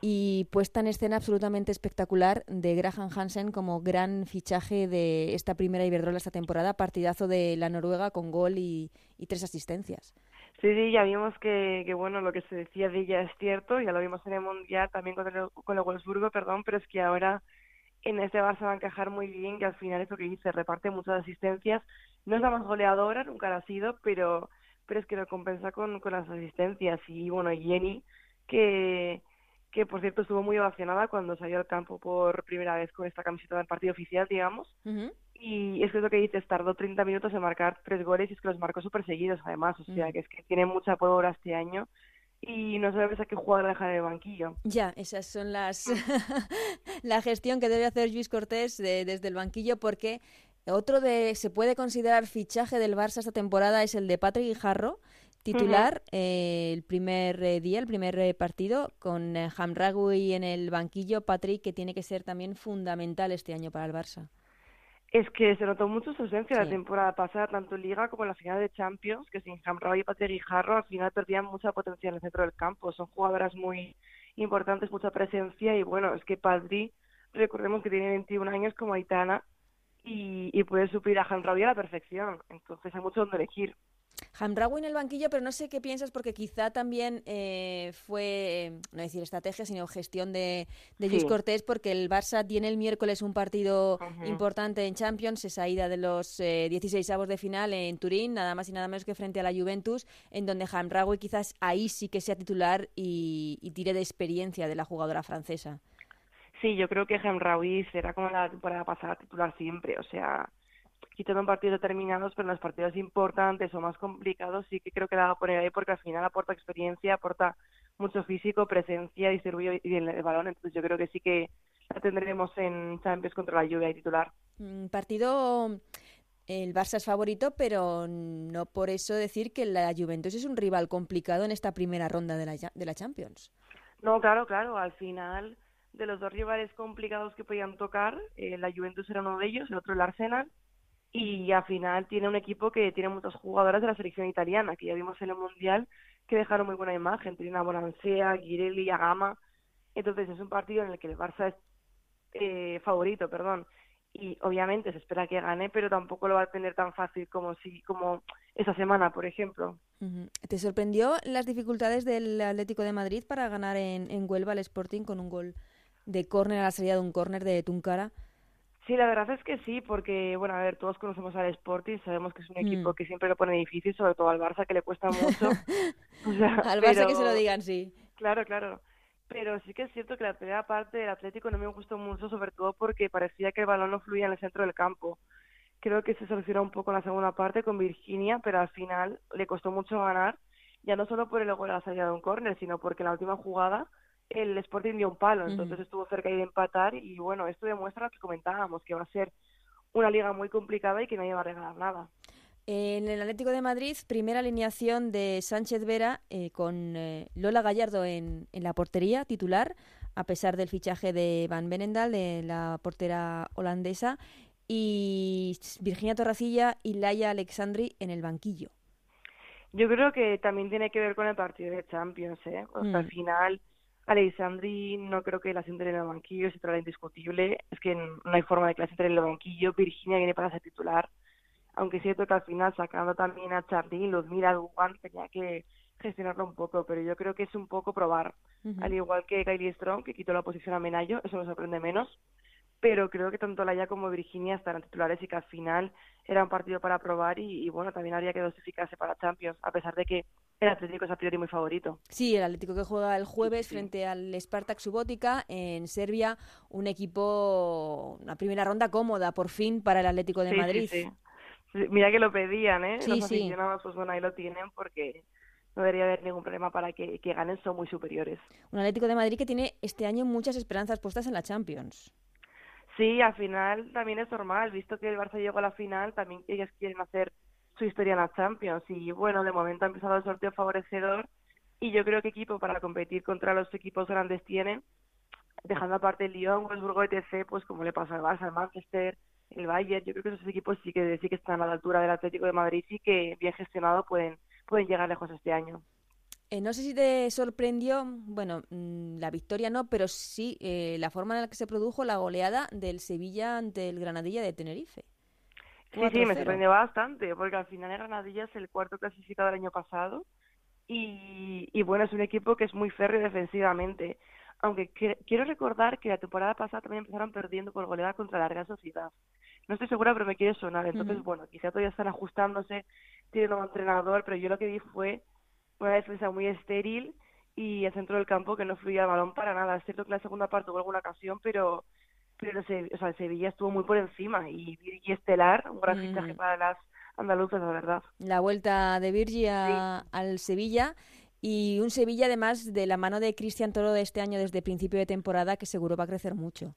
y puesta en escena absolutamente espectacular de Graham Hansen como gran fichaje de esta primera Iberdrola esta temporada, partidazo de la Noruega con gol y tres asistencias. Sí, sí, ya vimos que, que, bueno, lo que se decía de ella es cierto, ya lo vimos en el Mundial también con el, con el Wolfsburgo, perdón, pero es que ahora en este Barça va a encajar muy bien, que al final es lo que dice, reparte muchas asistencias, no es la más goleadora, nunca la ha sido, pero, pero es que lo compensa con, con las asistencias, y bueno, Jenny, que, que por cierto estuvo muy ovacionada cuando salió al campo por primera vez con esta camiseta del partido oficial, digamos, y es que es lo que dices, tardó 30 minutos en marcar tres goles y es que los marcó súper seguidos además, o sea, mm. que es que tiene mucha pólvora este año y no sabes a qué jugador dejar el banquillo. Ya, esas son las la gestión que debe hacer Luis Cortés desde el banquillo porque otro de se puede considerar fichaje del Barça esta temporada es el de Patrick Guijarro, titular eh, el primer eh, día, el primer eh, partido con Hamragui en el banquillo, Patrick que tiene que ser también fundamental este año para el Barça. Es que se notó mucho su ausencia la temporada pasada, tanto en Liga como en la final de Champions, que sin Hamraoui y Patrick Guijarro al final perdían mucha potencia en el centro del campo. Son jugadoras muy importantes, mucha presencia y bueno, es que Padri, recordemos que tiene 21 años como Aitana y, y puede suplir a Hamraoui a la perfección. Entonces hay mucho donde elegir. Hamraoui en el banquillo, pero no sé qué piensas porque quizá también eh, fue, no decir estrategia, sino gestión de, de Luis Cortés porque el Barça tiene el miércoles un partido importante en Champions, esa ida de los eh, 16 avos de final en Turín, nada más y nada menos que frente a la Juventus, en donde Hamraoui quizás ahí sí que sea titular y, y tire de experiencia de la jugadora francesa. Sí, yo creo que Hamraoui será como la temporada pasada titular siempre, o sea quitando en partidos determinados, pero en los partidos importantes o más complicados sí que creo que la va a poner ahí porque al final aporta experiencia, aporta mucho físico, presencia, distribuye bien el balón, entonces yo creo que sí que la tendremos en Champions contra la lluvia y titular. Mm, partido el Barça es favorito, pero no por eso decir que la Juventus es un rival complicado en esta primera ronda de la, de la Champions. No, claro, claro. Al final, de los dos rivales complicados que podían tocar, eh, la Juventus era uno de ellos, el otro el Arsenal y al final tiene un equipo que tiene muchas jugadoras de la selección italiana, que ya vimos en el Mundial, que dejaron muy buena imagen. Tiene a Bonansea, Girelli, a Gama. Entonces es un partido en el que el Barça es eh, favorito, perdón. Y obviamente se espera que gane, pero tampoco lo va a tener tan fácil como si como esa semana, por ejemplo. ¿Te sorprendió las dificultades del Atlético de Madrid para ganar en, en Huelva el Sporting con un gol de córner a la salida de un córner de Tuncara? Sí, la verdad es que sí, porque, bueno, a ver, todos conocemos al Sporting, sabemos que es un equipo mm. que siempre lo pone difícil, sobre todo al Barça, que le cuesta mucho. al Barça que se lo digan, sí. Claro, claro. Pero sí que es cierto que la primera parte del Atlético no me gustó mucho, sobre todo porque parecía que el balón no fluía en el centro del campo. Creo que se solucionó un poco en la segunda parte con Virginia, pero al final le costó mucho ganar, ya no solo por el gol de la salida de un córner, sino porque en la última jugada el Sporting dio un palo, entonces estuvo cerca de empatar y bueno, esto demuestra lo que comentábamos, que va a ser una liga muy complicada y que nadie va a regalar nada. En el Atlético de Madrid, primera alineación de Sánchez Vera eh, con eh, Lola Gallardo en, en, la portería titular, a pesar del fichaje de Van Benendal, de la portera holandesa, y Virginia Torracilla y Laia Alexandri en el banquillo. Yo creo que también tiene que ver con el partido de Champions, ¿eh? al mm. final Alexandri no creo que la sienten en el banquillo, es titular indiscutible. Es que no hay forma de que la sienten en el banquillo. Virginia viene para ser titular. Aunque es cierto que al final, sacando también a Charly, Luzmila, Dugan, tenía que gestionarlo un poco, pero yo creo que es un poco probar. Al igual que Kylie Strong, que quitó la posición a Menayo, eso me sorprende menos. Pero creo que tanto Laia como Virginia estarán titulares y que al final era un partido para probar y, y bueno, también habría que dosificarse para Champions, a pesar de que el Atlético es a priori muy favorito. Sí, el Atlético que juega el jueves frente al Spartak Subotica en Serbia, un equipo, una primera ronda cómoda por fin para el Atlético de Madrid. Sí, Mira que lo pedían, ¿eh? Los aficionados, pues bueno, ahí lo tienen porque no debería haber ningún problema para que, que ganen, son muy superiores. Un Atlético de Madrid que tiene este año muchas esperanzas puestas en la Champions. Sí, al final también es normal, visto que el Barça llegó a la final, también ellos quieren hacer su historia en la Champions. Y bueno, de momento ha empezado el sorteo favorecedor y yo creo que equipo para competir contra los equipos grandes tienen, dejando aparte el Lyon, Wolfsburgo, etc., pues como le pasa al Barça, al Manchester, el Bayern, yo creo que esos equipos sí que sí que están a la altura del Atlético de Madrid y que bien gestionado pueden, pueden llegar lejos este año. Eh, no sé si te sorprendió, bueno, mm, la victoria no, pero sí eh, la forma en la que se produjo la goleada del Sevilla ante el Granadilla de Tenerife. Sí, sí, me sorprendió bastante, porque al final el Granadilla es el cuarto clasificado del año pasado y, y bueno, es un equipo que es muy férreo defensivamente. Aunque quiero recordar que la temporada pasada también empezaron perdiendo por goleada contra la Real Sociedad. No estoy segura, pero me quiere sonar. Entonces, bueno, quizá todavía están ajustándose, tienen un entrenador, pero yo lo que vi fue una defensa muy estéril y el centro del campo que no fluía el balón para nada. Es cierto que la segunda parte hubo alguna ocasión, pero pero o sea, Sevilla estuvo muy por encima y Virgi Estelar, un gran fichaje mm. para las andaluzas, la verdad. La vuelta de Virgi al Sevilla y un Sevilla además de la mano de Cristian Toro de este año desde principio de temporada que seguro va a crecer mucho.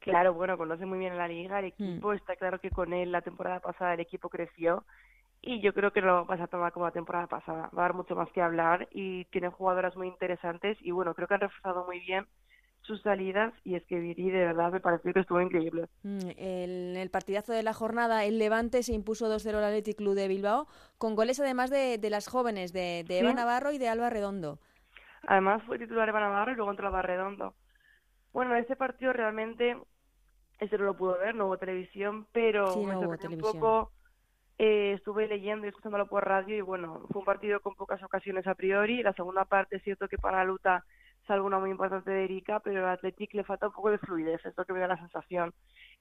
Claro, bueno, conoce muy bien la liga, el equipo, mm. está claro que con él la temporada pasada el equipo creció y yo creo que lo vas a tomar como la temporada pasada. Va a dar mucho más que hablar y tienen jugadoras muy interesantes y bueno, creo que han reforzado muy bien sus salidas y es que Viri de verdad me pareció que estuvo increíble. Mm, el, el partidazo de la jornada, el Levante se impuso 2-0 al Athletic Club de Bilbao, con goles además de, de las jóvenes, de, de Eva Navarro y de Alba Redondo. Además fue titular Eva Navarro y luego entró Alba Redondo. Bueno, ese partido realmente, ese no lo pudo ver, no hubo televisión, pero me sorprendió un poco eh, estuve leyendo y escuchándolo por radio y bueno, fue un partido con pocas ocasiones a priori. La segunda parte es cierto que para la luta salvo una muy importante de Erika, pero al Athletic le falta un poco de fluidez, es lo que me da la sensación.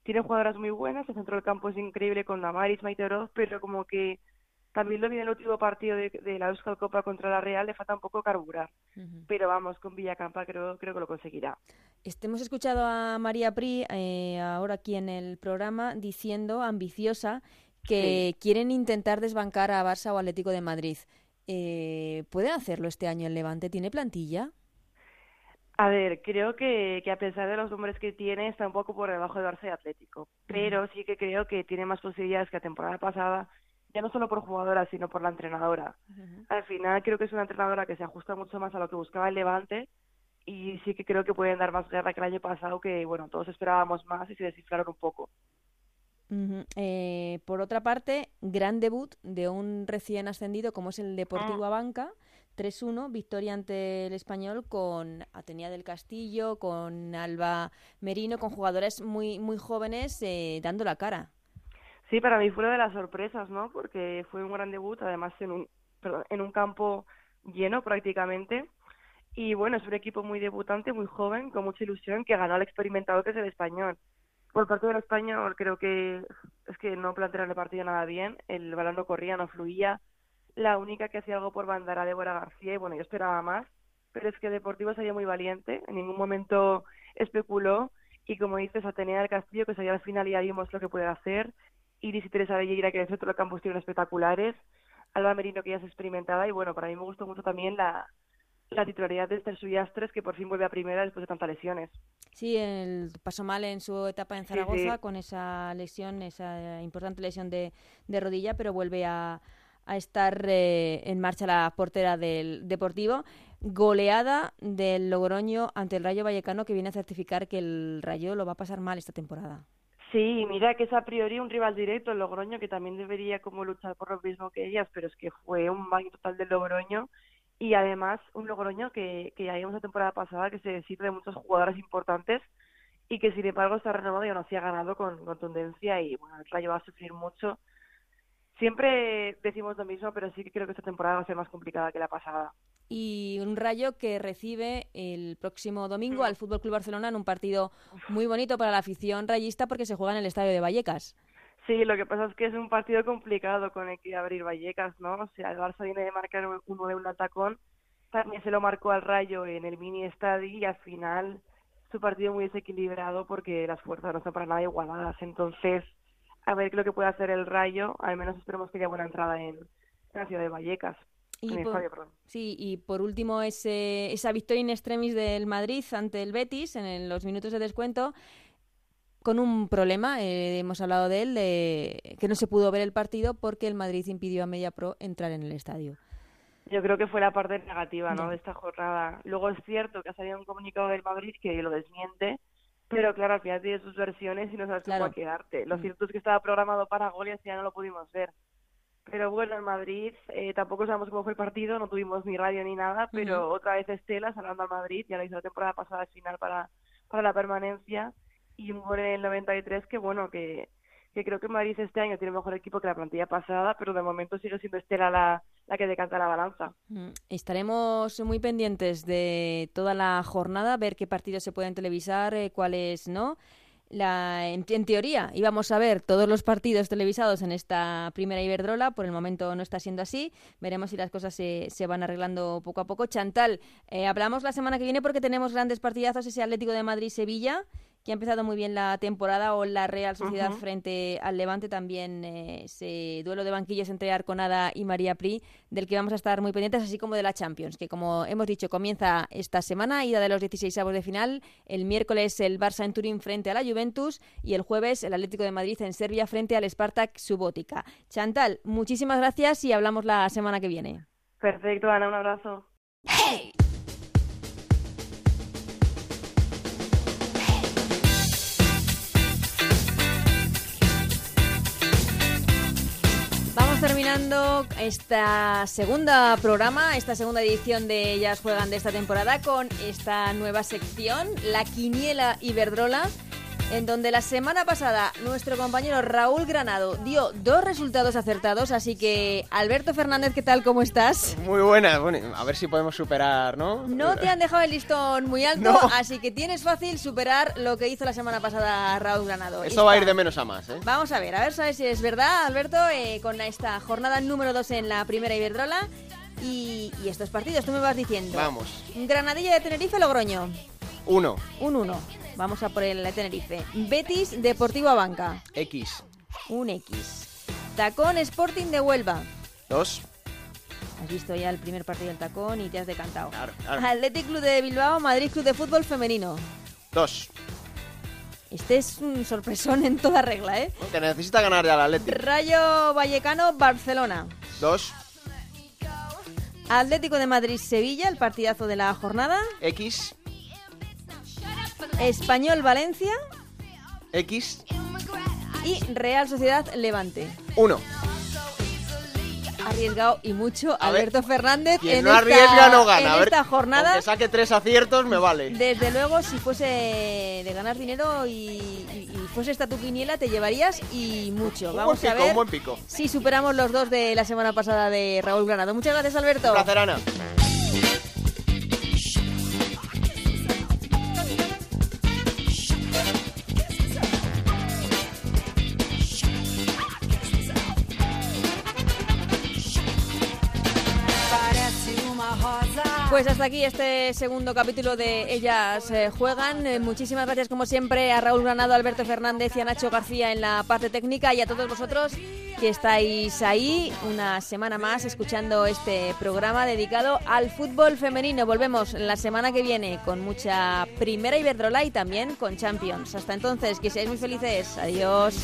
Tiene jugadoras muy buenas, el centro del campo es increíble con Damaris, Maite pero como que también lo vi en el último partido de, la Euskal Copa contra la Real, le falta un poco carburar. Pero vamos, con Villacampa creo, creo que lo conseguirá. Este, hemos escuchado a María Pri, eh, ahora aquí en el programa, diciendo, ambiciosa, que quieren intentar desbancar a Barça o Atlético de Madrid. Eh, ¿Pueden hacerlo este año el Levante? ¿Tiene plantilla? A ver, creo que, que, a pesar de los nombres que tiene, está un poco por debajo de Barça y Atlético. Pero sí que creo que tiene más posibilidades que la temporada pasada, ya no solo por jugadora, sino por la entrenadora. Al final creo que es una entrenadora que se ajusta mucho más a lo que buscaba el Levante y sí que creo que pueden dar más guerra que el año pasado, que bueno, todos esperábamos más y se descifraron un poco. Eh, por otra parte, gran debut de un recién ascendido como es el Deportivo ah. Abanca, 3-1, victoria ante el español con Atenea del Castillo, con Alba Merino, con jugadores muy, muy jóvenes eh, dando la cara. Sí, para mí fue una de las sorpresas, ¿no? Porque fue un gran debut, además en un, en un campo lleno prácticamente. Y bueno, es un equipo muy debutante, muy joven, con mucha ilusión, que ganó al experimentado que es el español. Por parte del español creo que es que no plantearon el partido nada bien, el balón no corría, no fluía. La única que hacía algo por banda era Débora García y bueno, yo esperaba más, pero es que Deportivo salió muy valiente, en ningún momento especuló y como dices, Atenea del Castillo que salió al final y ya vimos lo que puede hacer. Iris y Teresa Belleira que en el centro del campo estuvieron espectaculares. Alba Merino que ya es experimentada y bueno, para mí me gustó mucho también la, la titularidad de Esther Suyastres, que por fin vuelve a primera después de tantas lesiones. Sí, el pasó mal en su etapa en Zaragoza con esa lesión, esa importante lesión de, de rodilla, pero vuelve a, a estar eh, en marcha la portera del Deportivo. Goleada del Logroño ante el Rayo Vallecano, que viene a certificar que el Rayo lo va a pasar mal esta temporada. Sí, mira que es a priori un rival directo el Logroño, que también debería como luchar por lo mismo que ellas, pero es que fue un baño total del Logroño y además un Logroño que, que ya vimos la temporada pasada que se sirve de muchas jugadoras importantes y que sin embargo está renovado y aún así ha ganado con contundencia y bueno, el Rayo va a sufrir mucho. Siempre decimos lo mismo, pero sí que creo que esta temporada va a ser más complicada que la pasada. Y un Rayo que recibe el próximo domingo al Fútbol Club Barcelona en un partido muy bonito para la afición rayista porque se juega en el estadio de Vallecas. Sí, lo que pasa es que es un partido complicado con el que abrir Vallecas, ¿no? O sea, el Barça viene de marcar uno de un atacón, también se lo marcó al Rayo en el mini estadio y al final su partido muy desequilibrado porque las fuerzas no están para nada igualadas. Entonces, a ver lo que puede hacer el Rayo, al menos esperemos que haya buena entrada en, la ciudad de Vallecas. Y por, sí, y por último ese, esa victoria in extremis del Madrid ante el Betis en los minutos de descuento con un problema, eh, hemos hablado de él, de que no se pudo ver el partido porque el Madrid impidió a MediaPro entrar en el estadio. Yo creo que fue la parte negativa ¿no? de esta jornada. Luego es cierto que ha salido un comunicado del Madrid que lo desmiente, pero claro, al final tiene sus versiones y no sabes cómo quedarte. Lo mm. cierto es que estaba programado para gol y así ya no lo pudimos ver. Pero bueno, en Madrid eh, tampoco sabemos cómo fue el partido, no tuvimos ni radio ni nada, pero otra vez Estela salando al Madrid, ya lo hizo la temporada pasada al final para, para la permanencia y un gol en el 93 que bueno, que, que creo que Madrid este año tiene mejor equipo que la plantilla pasada, pero de momento sigue siendo Estela la, la que decanta la balanza. Mm, estaremos muy pendientes de toda la jornada, ver qué partidos se pueden televisar, eh, cuáles no. La, en, teoría íbamos a ver todos los partidos televisados en esta primera Iberdrola, por el momento no está siendo así, veremos si las cosas se, se van arreglando poco a poco. Chantal, eh, hablamos la semana que viene porque tenemos grandes partidazos, ese Atlético de Madrid-Sevilla, que ha empezado muy bien la temporada, o la Real Sociedad frente al Levante también, eh, ese duelo de banquillos entre Arconada y María Pri, del que vamos a estar muy pendientes, así como de la Champions, que como hemos dicho, comienza esta semana, ida de los 16 avos de final, el miércoles el Barça en Turín frente a la Juventus y el jueves el Atlético de Madrid en Serbia frente al Spartak Subótica. Chantal, muchísimas gracias y hablamos la semana que viene. Perfecto, Ana, un abrazo. Terminando esta segunda programa, esta segunda edición de Ellas Juegan de esta temporada con esta nueva sección, la Quiniela Iberdrola en donde la semana pasada nuestro compañero Raúl Granado dio dos resultados acertados, así que Alberto Fernández, ¿qué tal? ¿Cómo estás? Muy buena, bueno, a ver si podemos superar, ¿no? No te han dejado el listón muy alto, así que tienes fácil superar lo que hizo la semana pasada Raúl Granado. Esto va a ir de menos a más, ¿eh? Vamos a ver, a ver ¿sabes si es verdad, Alberto, eh, con esta jornada número 2 en la primera Iberdrola. Y, y, estos partidos, tú me vas diciendo. Vamos. Granadilla de Tenerife, Logroño. Uno. Un uno. Vamos a por el Tenerife. Betis Deportivo Banca. X. Un X. Tacón Sporting de Huelva. Dos. Has visto ya el primer partido del tacón y te has decantado. Claro, Athletic Club de Bilbao, Madrid Club de Fútbol Femenino. Dos. Este es un sorpresón en toda regla, ¿eh? Que necesita ganar ya el Atlético. Rayo Vallecano, Barcelona. Dos. Atlético de Madrid, Sevilla, el partidazo de la jornada. X. Español Valencia. X. Y Real Sociedad Levante. 1. Arriesgado y mucho Alberto Fernández Quien en, no esta, arriesga no gana. en A ver, esta jornada. Aunque saque tres aciertos me vale. Desde luego, si fuese de ganar dinero y, y- y fuese esta tu quiniela, te llevarías y mucho. Un Vamos buen a pico, ver un buen pico. si superamos los dos de la semana pasada de Raúl Granado. Muchas gracias, Alberto. Un placer, Ana. Pues hasta aquí este segundo capítulo de Ellas eh, Juegan. Eh, muchísimas gracias, como siempre, a Raúl Granado, Alberto Fernández y a Nacho García en la parte técnica y a todos vosotros que estáis ahí una semana más escuchando este programa dedicado al fútbol femenino. Volvemos la semana que viene con mucha primera Iberdrola y también con Champions. Hasta entonces, que seáis muy felices. Adiós.